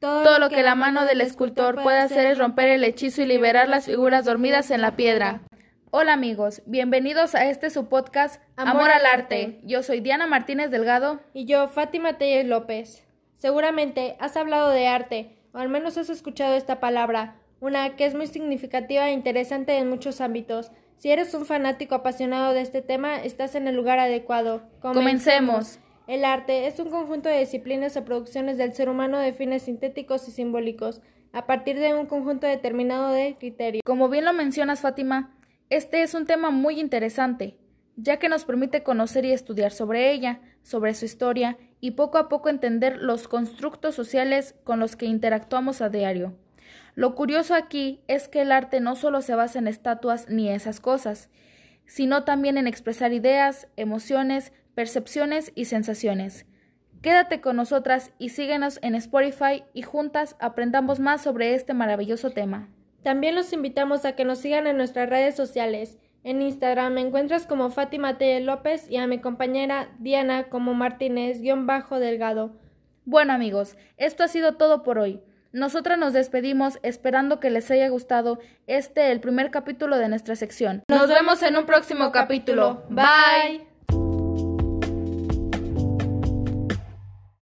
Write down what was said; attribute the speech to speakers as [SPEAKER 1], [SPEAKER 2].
[SPEAKER 1] Todo lo que la mano del escultor puede hacer es romper el hechizo y liberar las figuras dormidas en la piedra. Hola amigos, bienvenidos a este su podcast Amor, al Arte. Yo soy Diana Martínez Delgado.
[SPEAKER 2] Y yo, Fátima Telles López. Seguramente has hablado de arte, o al menos has escuchado esta palabra, una que es muy significativa e interesante en muchos ámbitos. Si eres un fanático apasionado de este tema, estás en el lugar adecuado.
[SPEAKER 1] Comencemos.
[SPEAKER 2] El arte es un conjunto de disciplinas o producciones del ser humano de fines sintéticos y simbólicos, a partir de un conjunto determinado de criterios.
[SPEAKER 1] Como bien lo mencionas, Fátima, este es un tema muy interesante, ya que nos permite conocer y estudiar sobre ella, sobre su historia y poco a poco entender los constructos sociales con los que interactuamos a diario. Lo curioso aquí es que el arte no solo se basa en estatuas ni esas cosas, sino también en expresar ideas, emociones, percepciones y sensaciones. Quédate con nosotras y síguenos en Spotify y juntas aprendamos más sobre este maravilloso tema.
[SPEAKER 2] También los invitamos a que nos sigan en nuestras redes sociales. En Instagram me encuentras como Fátima T. López y a mi compañera Diana como Martínez-Delgado.
[SPEAKER 1] Bueno amigos, esto ha sido todo por hoy. Nosotras nos despedimos esperando que les haya gustado este el primer capítulo de nuestra sección.
[SPEAKER 2] Nos vemos en un próximo capítulo. Bye.